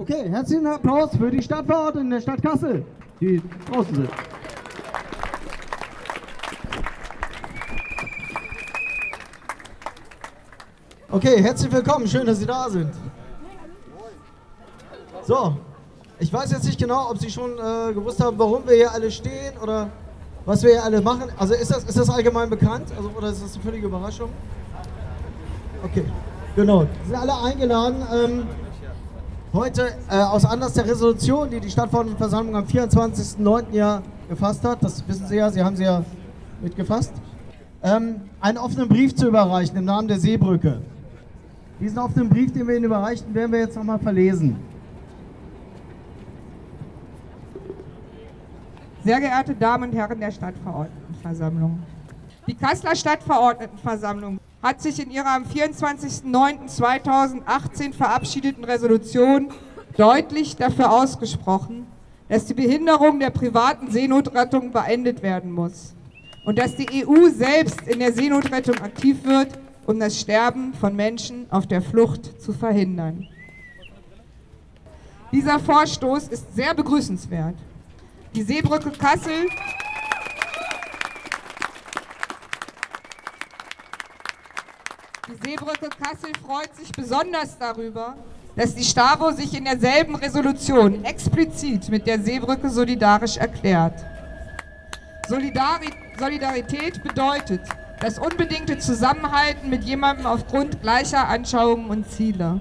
Okay, herzlichen Applaus für die Stadtverordneten der Stadt Kassel, die draußen sind. Okay, herzlich willkommen, schön, dass Sie da sind. So, ich weiß jetzt nicht genau, ob Sie schon äh, gewusst haben, warum wir hier alle stehen oder was wir hier alle machen. Also ist das, ist das allgemein bekannt also, oder ist das eine völlige Überraschung? Okay, genau. Sie sind alle eingeladen. Ähm, heute äh, aus Anlass der Resolution, die die Stadtverordnetenversammlung am 24.09. ja gefasst hat, das wissen Sie ja, Sie haben sie ja mitgefasst, ähm, einen offenen Brief zu überreichen im Namen der Seebrücke. Diesen offenen Brief, den wir Ihnen überreichten, werden wir jetzt nochmal verlesen. Sehr geehrte Damen und Herren der Stadtverordnetenversammlung. Die Kasseler Stadtverordnetenversammlung hat sich in ihrer am 24.09.2018 verabschiedeten Resolution deutlich dafür ausgesprochen, dass die Behinderung der privaten Seenotrettung beendet werden muss und dass die EU selbst in der Seenotrettung aktiv wird, um das Sterben von Menschen auf der Flucht zu verhindern. Dieser Vorstoß ist sehr begrüßenswert. Die Seebrücke Kassel Die Seebrücke Kassel freut sich besonders darüber, dass die Stavo sich in derselben Resolution explizit mit der Seebrücke solidarisch erklärt. Solidari Solidarität bedeutet das unbedingte Zusammenhalten mit jemandem aufgrund gleicher Anschauungen und Ziele.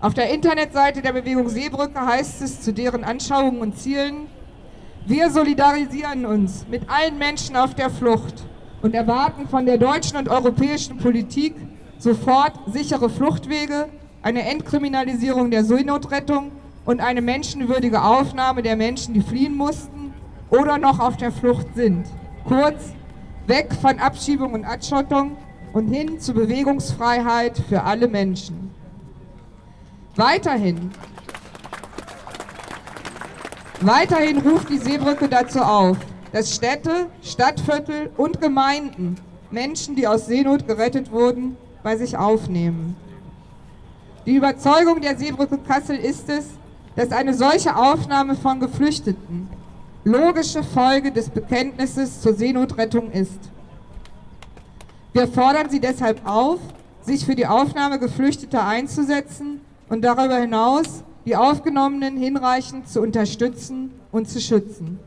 Auf der Internetseite der Bewegung Seebrücke heißt es zu deren Anschauungen und Zielen, wir solidarisieren uns mit allen Menschen auf der Flucht und erwarten von der deutschen und europäischen Politik sofort sichere Fluchtwege, eine Entkriminalisierung der Seenotrettung und eine menschenwürdige Aufnahme der Menschen, die fliehen mussten oder noch auf der Flucht sind. Kurz, weg von Abschiebung und Abschottung und hin zu Bewegungsfreiheit für alle Menschen. Weiterhin, weiterhin ruft die Seebrücke dazu auf, dass Städte, Stadtviertel und Gemeinden Menschen, die aus Seenot gerettet wurden, bei sich aufnehmen. Die Überzeugung der Seebrücke Kassel ist es, dass eine solche Aufnahme von Geflüchteten logische Folge des Bekenntnisses zur Seenotrettung ist. Wir fordern Sie deshalb auf, sich für die Aufnahme Geflüchteter einzusetzen und darüber hinaus die Aufgenommenen hinreichend zu unterstützen und zu schützen.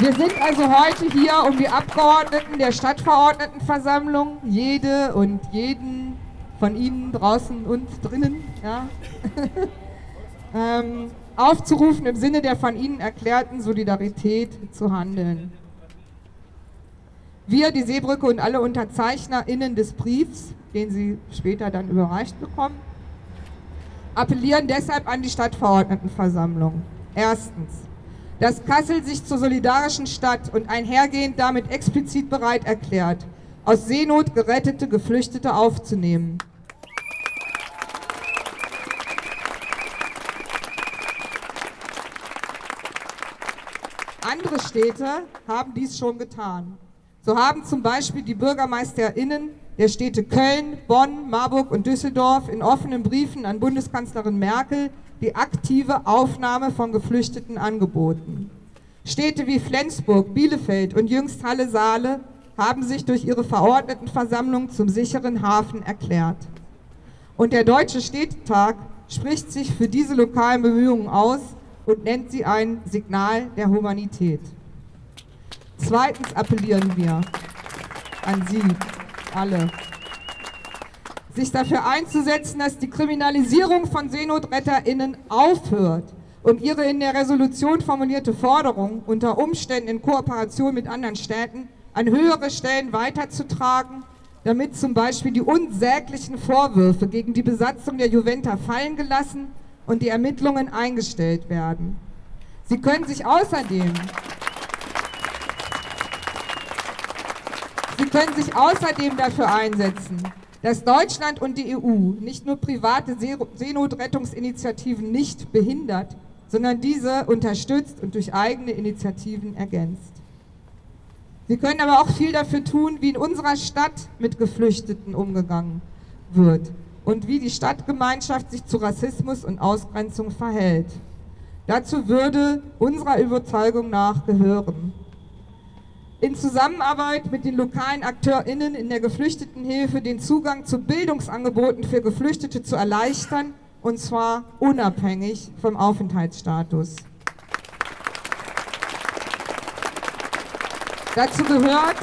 Wir sind also heute hier, um die Abgeordneten der Stadtverordnetenversammlung, jede und jeden von Ihnen draußen und drinnen, ja, ähm, aufzurufen, im Sinne der von Ihnen erklärten Solidarität zu handeln. Wir, die Seebrücke und alle UnterzeichnerInnen des Briefs, den Sie später dann überreicht bekommen, appellieren deshalb an die Stadtverordnetenversammlung. Erstens, dass Kassel sich zur solidarischen Stadt und einhergehend damit explizit bereit erklärt, aus Seenot gerettete Geflüchtete aufzunehmen. Andere Städte haben dies schon getan. So haben zum Beispiel die BürgermeisterInnen der Städte Köln, Bonn, Marburg und Düsseldorf in offenen Briefen an Bundeskanzlerin Merkel die aktive Aufnahme von Geflüchteten angeboten. Städte wie Flensburg, Bielefeld und jüngst Halle-Saale haben sich durch ihre Verordnetenversammlung zum sicheren Hafen erklärt. Und der Deutsche Städtetag spricht sich für diese lokalen Bemühungen aus und nennt sie ein Signal der Humanität. Zweitens appellieren wir an Sie alle, sich dafür einzusetzen, dass die Kriminalisierung von SeenotretterInnen aufhört und ihre in der Resolution formulierte Forderung, unter Umständen in Kooperation mit anderen Städten an höhere Stellen weiterzutragen, damit zum Beispiel die unsäglichen Vorwürfe gegen die Besatzung der Juventa fallen gelassen und die Ermittlungen eingestellt werden. Sie können sich außerdem Sie können sich außerdem dafür einsetzen, dass Deutschland und die EU nicht nur private Seenotrettungsinitiativen nicht behindert, sondern diese unterstützt und durch eigene Initiativen ergänzt. Sie können aber auch viel dafür tun, wie in unserer Stadt mit Geflüchteten umgegangen wird und wie die Stadtgemeinschaft sich zu Rassismus und Ausgrenzung verhält. Dazu würde unserer Überzeugung nach gehören. In Zusammenarbeit mit den lokalen AkteurInnen in der Geflüchtetenhilfe den Zugang zu Bildungsangeboten für Geflüchtete zu erleichtern, und zwar unabhängig vom Aufenthaltsstatus. Dazu gehört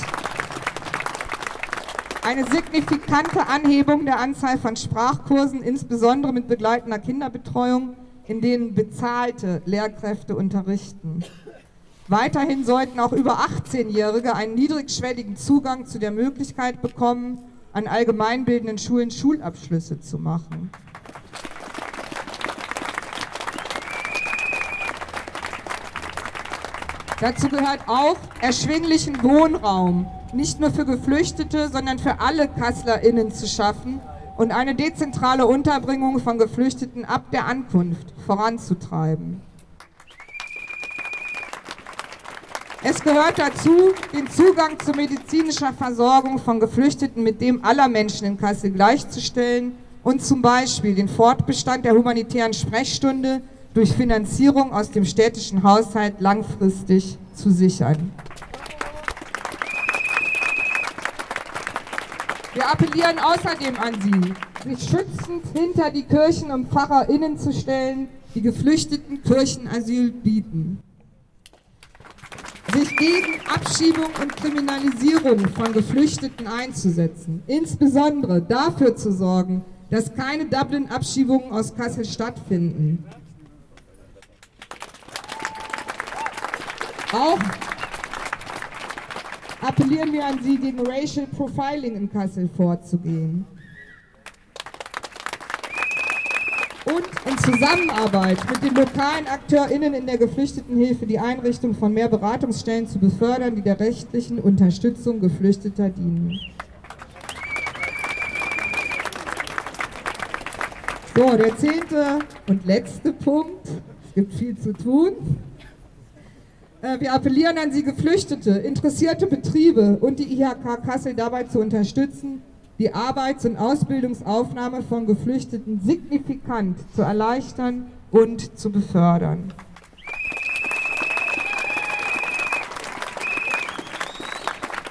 eine signifikante Anhebung der Anzahl von Sprachkursen, insbesondere mit begleitender Kinderbetreuung, in denen bezahlte Lehrkräfte unterrichten. Weiterhin sollten auch über 18-Jährige einen niedrigschwelligen Zugang zu der Möglichkeit bekommen, an allgemeinbildenden Schulen Schulabschlüsse zu machen. Dazu gehört auch erschwinglichen Wohnraum, nicht nur für Geflüchtete, sondern für alle KasslerInnen zu schaffen und eine dezentrale Unterbringung von Geflüchteten ab der Ankunft voranzutreiben. Es gehört dazu, den Zugang zu medizinischer Versorgung von Geflüchteten mit dem aller Menschen in Kassel gleichzustellen und zum Beispiel den Fortbestand der humanitären Sprechstunde durch Finanzierung aus dem städtischen Haushalt langfristig zu sichern. Wir appellieren außerdem an Sie, sich schützend hinter die Kirchen und PfarrerInnen zu stellen, die Geflüchteten Kirchenasyl bieten. Sich gegen Abschiebung und Kriminalisierung von Geflüchteten einzusetzen. Insbesondere dafür zu sorgen, dass keine Dublin-Abschiebungen aus Kassel stattfinden. Auch appellieren wir an Sie, gegen Racial Profiling in Kassel vorzugehen. Und in Zusammenarbeit mit den lokalen AkteurInnen in der Geflüchtetenhilfe die Einrichtung von mehr Beratungsstellen zu befördern, die der rechtlichen Unterstützung Geflüchteter dienen. So, der zehnte und letzte Punkt. Es gibt viel zu tun. Äh, wir appellieren an Sie Geflüchtete, interessierte Betriebe und die IHK Kassel dabei zu unterstützen, die Arbeits- und Ausbildungsaufnahme von Geflüchteten signifikant zu erleichtern und zu befördern.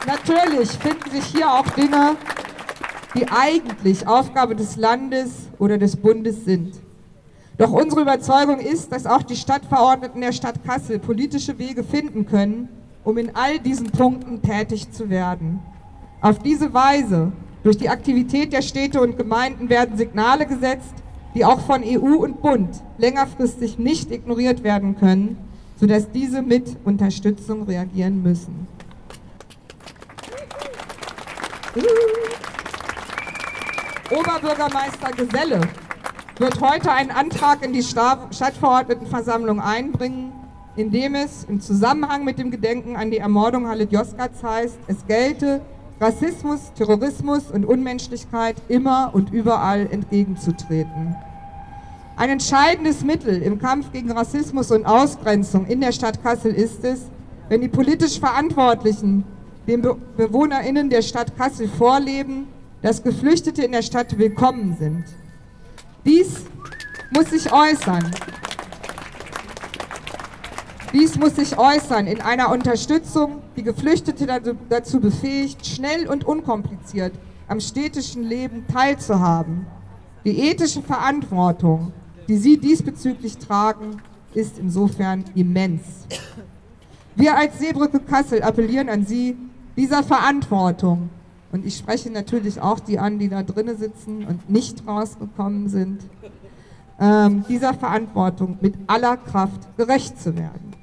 Natürlich finden sich hier auch Dinge, die eigentlich Aufgabe des Landes oder des Bundes sind. Doch unsere Überzeugung ist, dass auch die Stadtverordneten der Stadt Kassel politische Wege finden können, um in all diesen Punkten tätig zu werden. Auf diese Weise, durch die Aktivität der Städte und Gemeinden werden Signale gesetzt, die auch von EU und Bund längerfristig nicht ignoriert werden können, sodass diese mit Unterstützung reagieren müssen. Oberbürgermeister Geselle wird heute einen Antrag in die Stadtverordnetenversammlung einbringen, in dem es im Zusammenhang mit dem Gedenken an die Ermordung Halit Yozgats heißt, es gelte, Rassismus, Terrorismus und Unmenschlichkeit immer und überall entgegenzutreten. Ein entscheidendes Mittel im Kampf gegen Rassismus und Ausgrenzung in der Stadt Kassel ist es, wenn die politisch Verantwortlichen den Be BewohnerInnen der Stadt Kassel vorleben, dass Geflüchtete in der Stadt willkommen sind. Dies muss sich äußern. Dies muss sich äußern in einer Unterstützung, die Geflüchtete dazu befähigt, schnell und unkompliziert am städtischen Leben teilzuhaben. Die ethische Verantwortung, die Sie diesbezüglich tragen, ist insofern immens. Wir als Seebrücke Kassel appellieren an Sie, dieser Verantwortung und ich spreche natürlich auch die an, die da drinnen sitzen und nicht rausgekommen sind, ähm, dieser Verantwortung mit aller Kraft gerecht zu werden.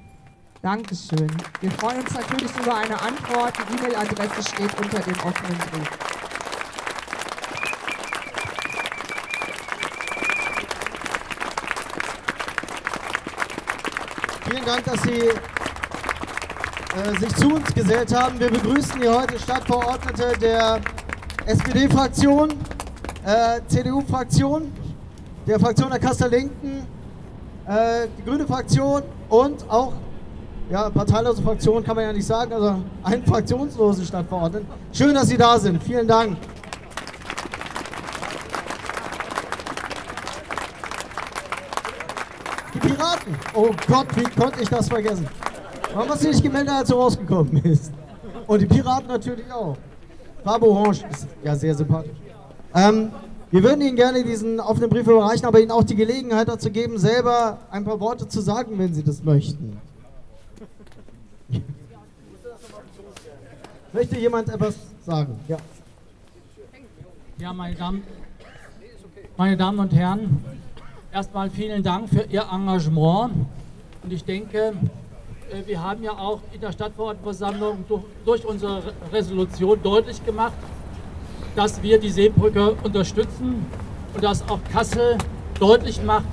Dankeschön. Wir freuen uns natürlich über eine Antwort. Die E-Mail-Adresse steht unter dem offenen Brief. Vielen Dank, dass Sie äh, sich zu uns gesellt haben. Wir begrüßen hier heute Stadtverordnete der SPD-Fraktion, äh, CDU-Fraktion, der Fraktion der Kasseler Linken, äh, die Grüne Fraktion und auch Ja, parteilose Fraktion kann man ja nicht sagen, also einen fraktionslosen Stadtverordneten. Schön, dass Sie da sind. Vielen Dank. Die Piraten. Oh Gott, wie konnte ich das vergessen? Warum hast du nicht gemeldet, als du rausgekommen bist? Und die Piraten natürlich auch. Farbe Orange ist ja sehr sympathisch. Ähm, wir würden Ihnen gerne diesen offenen Brief überreichen, aber Ihnen auch die Gelegenheit dazu geben, selber ein paar Worte zu sagen, wenn Sie das möchten. Möchte jemand etwas sagen? Ja. Ja, meine Damen, meine Damen und Herren, erstmal vielen Dank für Ihr Engagement. Und ich denke, äh, wir haben ja auch in der Stadtverordnetenversammlung durch, durch unsere Resolution deutlich gemacht, dass wir die Seebrücke unterstützen und dass auch Kassel deutlich macht,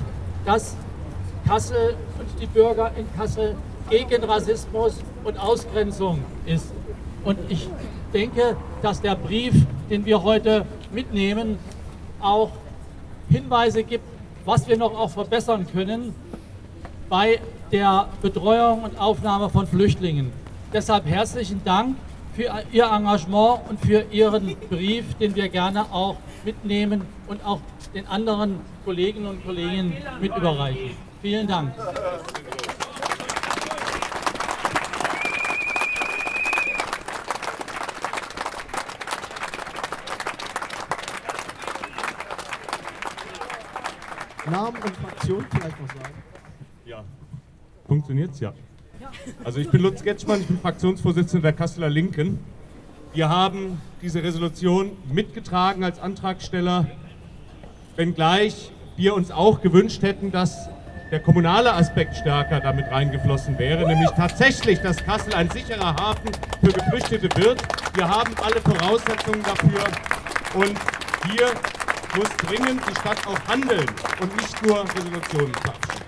dass Kassel und die Bürger in Kassel gegen Rassismus und Ausgrenzung ist. Und ich denke, dass der Brief, den wir heute mitnehmen, auch Hinweise gibt, was wir noch auch verbessern können bei der Betreuung und Aufnahme von Flüchtlingen. Deshalb herzlichen Dank für Ihr Engagement und für Ihren Brief, den wir gerne auch mitnehmen und auch den anderen Kolleginnen und Kollegen mit überreichen. Vielen Dank. Namen und Fraktion vielleicht noch sagen. Ja, funktioniert's ja. Also ich bin Lutz Getschmann, ich bin Fraktionsvorsitzender der Kasseler Linken. Wir haben diese Resolution mitgetragen als Antragsteller, wenngleich wir uns auch gewünscht hätten, dass der kommunale Aspekt stärker damit reingeflossen wäre, nämlich tatsächlich, dass Kassel ein sicherer Hafen für Geflüchtete wird. Wir haben alle Voraussetzungen dafür und hier muss dringend die Stadt auch handeln und nicht nur Resolutionen verabschieden.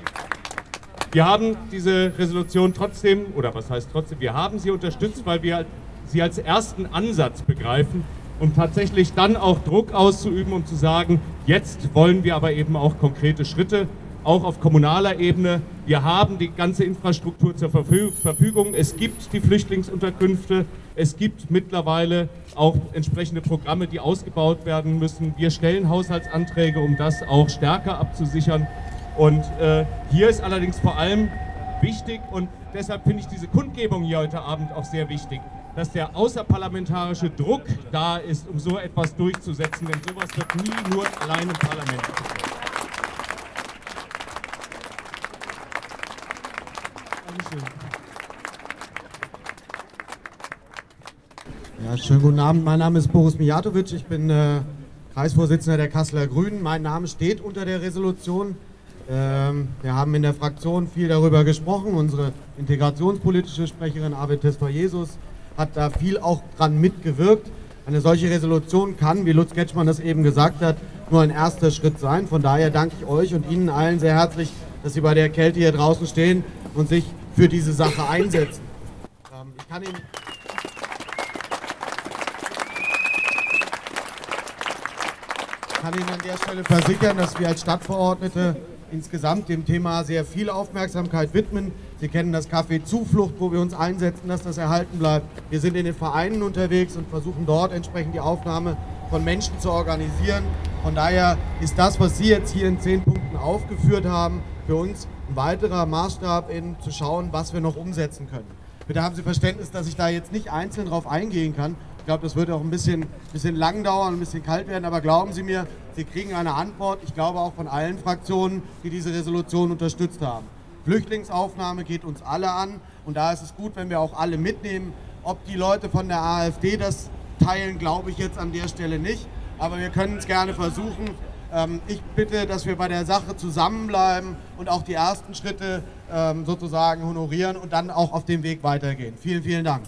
Wir haben diese Resolution trotzdem, oder was heißt trotzdem, wir haben sie unterstützt, weil wir sie als ersten Ansatz begreifen, um tatsächlich dann auch Druck auszuüben und zu sagen, jetzt wollen wir aber eben auch konkrete Schritte, auch auf kommunaler Ebene. Wir haben die ganze Infrastruktur zur Verfügung. Es gibt die Flüchtlingsunterkünfte. Es gibt mittlerweile auch entsprechende Programme, die ausgebaut werden müssen. Wir stellen Haushaltsanträge, um das auch stärker abzusichern. Und äh, hier ist allerdings vor allem wichtig und deshalb finde ich diese Kundgebung hier heute Abend auch sehr wichtig, dass der außerparlamentarische Druck da ist, um so etwas durchzusetzen, denn sowas wird nie nur allein im Parlament gesetzt. Ja, schönen guten Abend. Mein Name ist Boris Mijatovic. Ich bin äh, Kreisvorsitzender der Kasseler Grünen. Mein Name steht unter der Resolution. Ähm, wir haben in der Fraktion viel darüber gesprochen. Unsere integrationspolitische Sprecherin Arvid Testor-Jesus hat da viel auch dran mitgewirkt. Eine solche Resolution kann, wie Lutz Getschmann das eben gesagt hat, nur ein erster Schritt sein. Von daher danke ich euch und Ihnen allen sehr herzlich, dass Sie bei der Kälte hier draußen stehen und sich für diese Sache einsetzen. Ähm, ich kann Ihnen kann Ihnen an der Stelle versichern, dass wir als Stadtverordnete insgesamt dem Thema sehr viel Aufmerksamkeit widmen. Sie kennen das Café Zuflucht, wo wir uns einsetzen, dass das erhalten bleibt. Wir sind in den Vereinen unterwegs und versuchen dort entsprechend die Aufnahme von Menschen zu organisieren. Von daher ist das, was Sie jetzt hier in zehn Punkten aufgeführt haben, für uns ein weiterer Maßstab, in zu schauen, was wir noch umsetzen können. Bitte haben Sie Verständnis, dass ich da jetzt nicht einzeln drauf eingehen kann, ich glaube, das wird auch ein bisschen, bisschen lang dauern, ein bisschen kalt werden, aber glauben Sie mir, Sie kriegen eine Antwort, ich glaube auch von allen Fraktionen, die diese Resolution unterstützt haben. Flüchtlingsaufnahme geht uns alle an und da ist es gut, wenn wir auch alle mitnehmen. Ob die Leute von der AfD das teilen, glaube ich jetzt an der Stelle nicht, aber wir können es gerne versuchen. Ähm, ich bitte, dass wir bei der Sache zusammenbleiben und auch die ersten Schritte ähm, sozusagen honorieren und dann auch auf dem Weg weitergehen. Vielen, vielen Dank.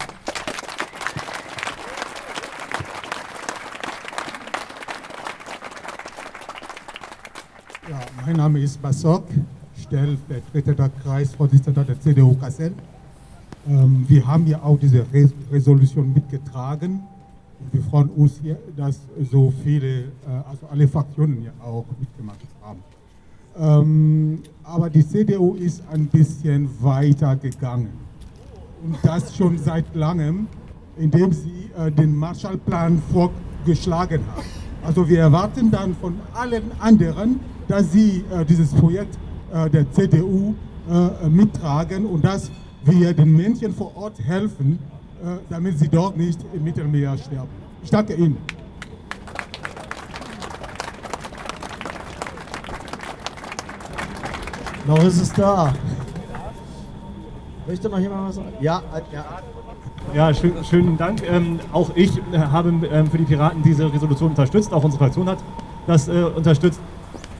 Ja, mein Name ist Basok, stellvertretender Kreisvorsitzender der CDU Kassel. Ähm, wir haben ja auch diese Res Resolution mitgetragen. Wir freuen uns hier, dass so viele, äh, also alle Fraktionen ja auch mitgemacht haben. Ähm, aber die CDU ist ein bisschen weiter gegangen. und das schon seit langem, indem sie äh, den Marshallplan vorgeschlagen haben. Also wir erwarten dann von allen anderen, dass sie äh, dieses Projekt äh, der CDU äh, mittragen und dass wir den Menschen vor Ort helfen, damit sie dort nicht im Mittelmeer sterben. Ich danke Ihnen. Noch ist es da. Möchte noch jemand was sagen? Ja, äh, ja. Ja, schön, schönen Dank. Ähm, auch ich äh, habe ähm, für die Piraten diese Resolution unterstützt. Auch unsere Fraktion hat das äh, unterstützt.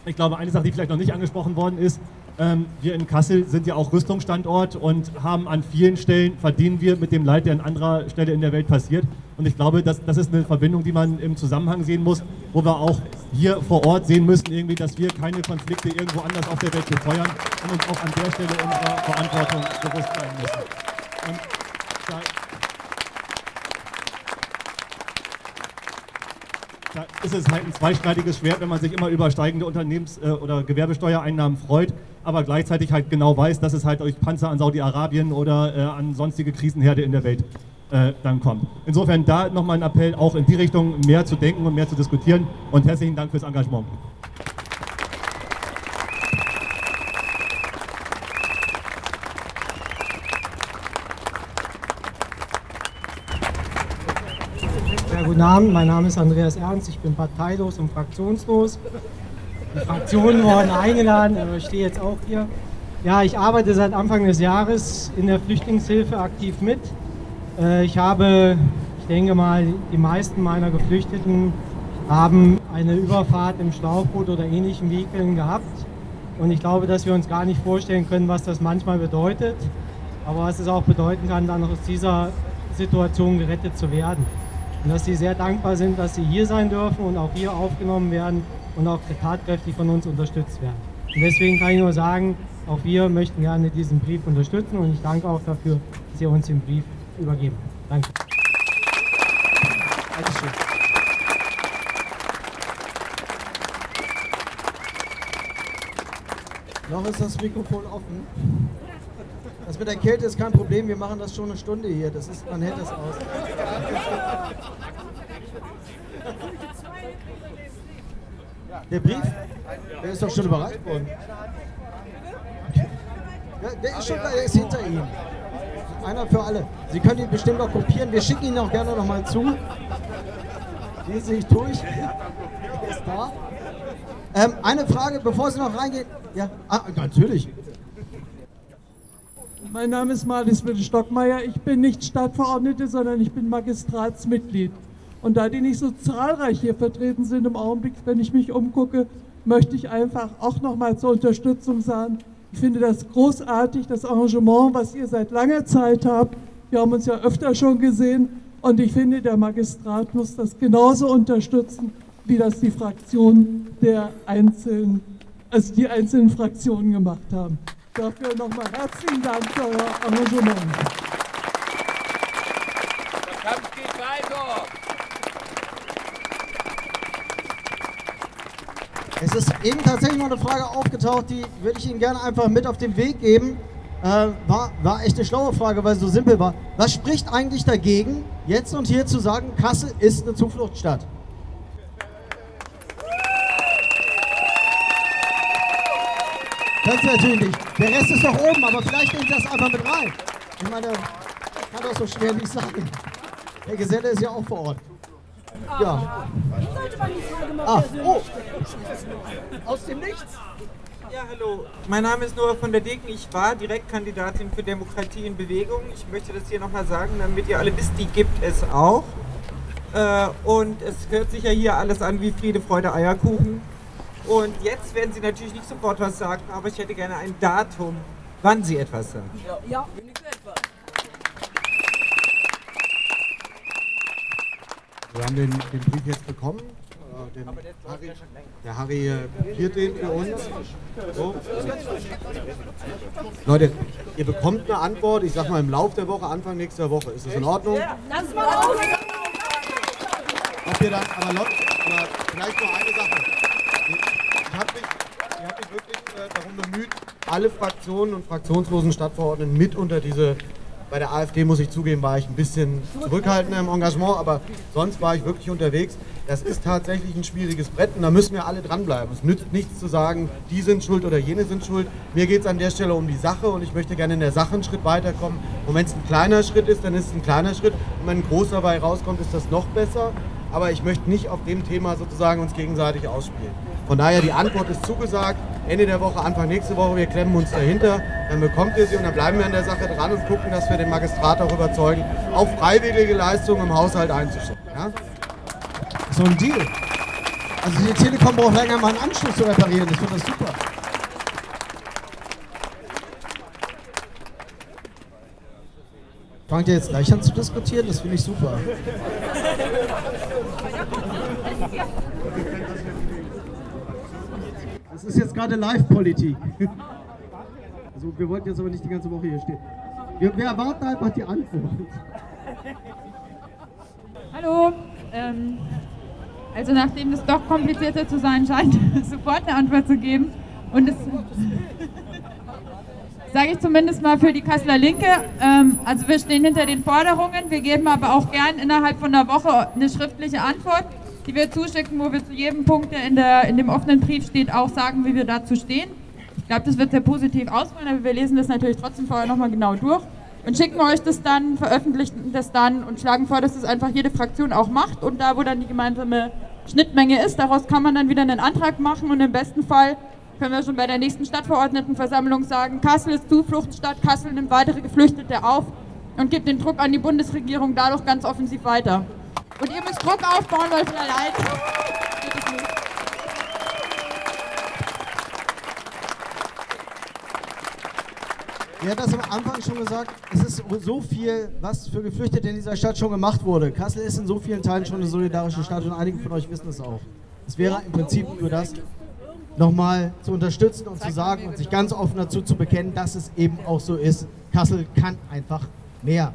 Ich glaube, eine Sache, die vielleicht noch nicht angesprochen worden ist, ähm, wir in Kassel sind ja auch Rüstungsstandort und haben an vielen Stellen, verdienen wir mit dem Leid, der an anderer Stelle in der Welt passiert. Und ich glaube, das, das ist eine Verbindung, die man im Zusammenhang sehen muss, wo wir auch hier vor Ort sehen müssen, irgendwie, dass wir keine Konflikte irgendwo anders auf der Welt befeuern und uns auch an der Stelle unserer Verantwortung bewusst sein müssen. Und da, da ist es halt ein zweischneidiges Schwert, wenn man sich immer über steigende Unternehmens- äh, oder Gewerbesteuereinnahmen freut, aber gleichzeitig halt genau weiß, dass es halt durch Panzer an Saudi-Arabien oder äh, an sonstige Krisenherde in der Welt äh, dann kommt. Insofern da nochmal ein Appell, auch in die Richtung mehr zu denken und mehr zu diskutieren und herzlichen Dank fürs Engagement. Guten Abend, mein Name ist Andreas Ernst, ich bin parteilos und fraktionslos. Die Fraktionen wurden eingeladen, aber ich stehe jetzt auch hier. Ja, ich arbeite seit Anfang des Jahres in der Flüchtlingshilfe aktiv mit. Äh, Ich habe, ich denke mal, die meisten meiner Geflüchteten haben eine Überfahrt im Schlauchboot oder ähnlichen Vehikeln gehabt. Und ich glaube, dass wir uns gar nicht vorstellen können, was das manchmal bedeutet, aber was es auch bedeuten kann, dann aus dieser Situation gerettet zu werden. Und dass sie sehr dankbar sind, dass sie hier sein dürfen und auch hier aufgenommen werden und auch tatkräftig von uns unterstützt werden. Und deswegen kann ich nur sagen, auch wir möchten gerne diesen Brief unterstützen und ich danke auch dafür, dass Sie uns den Brief übergeben. Danke. Dankeschön. Noch ist das Mikrofon offen. Das mit der Kälte ist kein Problem, wir machen das schon eine Stunde hier. Das ist, man hält das aus. Der Brief, der ist doch schon überreicht worden. Ja, der ist schon der ist hinter Ihnen. Einer für alle. Sie können ihn bestimmt auch kopieren. Wir schicken ihn auch gerne nochmal zu. Lesen Sie sich durch. Ist da. Ähm, eine Frage, bevor Sie noch reingehen. Ja, ah, natürlich. Mein Name ist Marlies Stockmeier. Ich bin nicht Stadtverordnete, sondern ich bin Magistratsmitglied. Und da die nicht so zahlreich hier vertreten sind im Augenblick, wenn ich mich umgucke, möchte ich einfach auch nochmal zur Unterstützung sagen. Ich finde das großartig, das Arrangement, was ihr seit langer Zeit habt. Wir haben uns ja öfter schon gesehen. Und ich finde, der Magistrat muss das genauso unterstützen, wie das die Fraktionen der einzelnen, also die einzelnen Fraktionen gemacht haben. Dafür nochmal herzlichen Dank für euer Engagement. Der Kampf geht weiter. Es ist eben tatsächlich noch eine Frage aufgetaucht, die würde ich Ihnen gerne einfach mit auf den Weg geben. Äh, war, war echt eine schlaue Frage, weil sie so simpel war. Was spricht eigentlich dagegen, jetzt und hier zu sagen, Kassel ist eine Zufluchtsstadt? Können Sie natürlich nicht. Der Rest ist doch oben, aber vielleicht nehmen Sie das einfach mit rein. Ich meine, kann doch so schwer nicht sagen. Der Geselle ist ja auch vor Ort. Ja. Ah, oh. Aus dem Nichts. Ja, hallo. Mein Name ist Noah von der Degen. Ich war Direktkandidatin für Demokratie in Bewegung. Ich möchte das hier nochmal sagen, damit ihr alle wisst, die gibt es auch. Äh, und es hört sich ja hier alles an wie Friede, Freude, Eierkuchen. Und jetzt werden Sie natürlich nicht sofort was sagen, aber ich hätte gerne ein Datum, wann Sie etwas sagen. Ja, ja. wenigstens etwas. Wir haben den, den Brief jetzt bekommen. Äh, den Harry, der Harry äh, kopiert den für uns. So. Leute, ihr bekommt eine Antwort, ich sag mal im Laufe der Woche, Anfang nächster Woche. Ist das in Ordnung? Lass mal aus. Ob ihr dann, aber, Leute, aber vielleicht noch eine Sache. Ich habe mich, ich hab mich wirklich äh, darum bemüht, alle Fraktionen und fraktionslosen Stadtverordneten mit unter diese Bei der AfD, muss ich zugeben, war ich ein bisschen zurückhaltender im Engagement, aber sonst war ich wirklich unterwegs. Das ist tatsächlich ein schwieriges Brett und da müssen wir alle dranbleiben. Es nützt nichts zu sagen, die sind schuld oder jene sind schuld. Mir geht es an der Stelle um die Sache und ich möchte gerne in der Sache einen Schritt weiterkommen. Und wenn es ein kleiner Schritt ist, dann ist es ein kleiner Schritt. Und wenn ein großer dabei rauskommt, ist das noch besser. Aber ich möchte nicht auf dem Thema sozusagen uns gegenseitig ausspielen. Von daher, die Antwort ist zugesagt. Ende der Woche, Anfang nächste Woche, wir klemmen uns dahinter. Dann bekommt ihr sie und dann bleiben wir an der Sache dran und gucken, dass wir den Magistrat auch überzeugen, auch freiwillige Leistungen im Haushalt einzustellen. Ja? So ein Deal. Also die Telekom braucht länger mal einen Anschluss zu reparieren. Ich finde das super. Fangt ihr jetzt gleich an zu diskutieren? Das finde ich super. Das ist jetzt gerade Live-Politik. Also wir wollten jetzt aber nicht die ganze Woche hier stehen. Wir, wir erwarten einfach die Antwort. Hallo. Ähm, also nachdem es doch komplizierter zu sein scheint, sofort eine Antwort zu geben. Und das sage ich zumindest mal für die Kasseler Linke. Ähm, also wir stehen hinter den Forderungen. Wir geben aber auch gern innerhalb von einer Woche eine schriftliche Antwort, die wir zuschicken, wo wir zu jedem Punkt, der in, der in dem offenen Brief steht, auch sagen, wie wir dazu stehen. Ich glaube, das wird sehr positiv ausfallen, aber wir lesen das natürlich trotzdem vorher nochmal genau durch und schicken euch das dann, veröffentlichen das dann und schlagen vor, dass das einfach jede Fraktion auch macht und da, wo dann die gemeinsame Schnittmenge ist, daraus kann man dann wieder einen Antrag machen und im besten Fall können wir schon bei der nächsten Stadtverordnetenversammlung sagen, Kassel ist Zufluchtsstadt, Kassel nimmt weitere Geflüchtete auf und gibt den Druck an die Bundesregierung dadurch ganz offensiv weiter. Und ihr müsst Druck aufbauen, weil von allein. Wer hat das am Anfang schon gesagt? Es ist so viel, was für Geflüchtete in dieser Stadt schon gemacht wurde. Kassel ist in so vielen Teilen schon eine solidarische Stadt und einige von euch wissen es auch. Es wäre im Prinzip nur das, nochmal zu unterstützen und zu sagen und sich ganz offen dazu zu bekennen, dass es eben auch so ist. Kassel kann einfach mehr.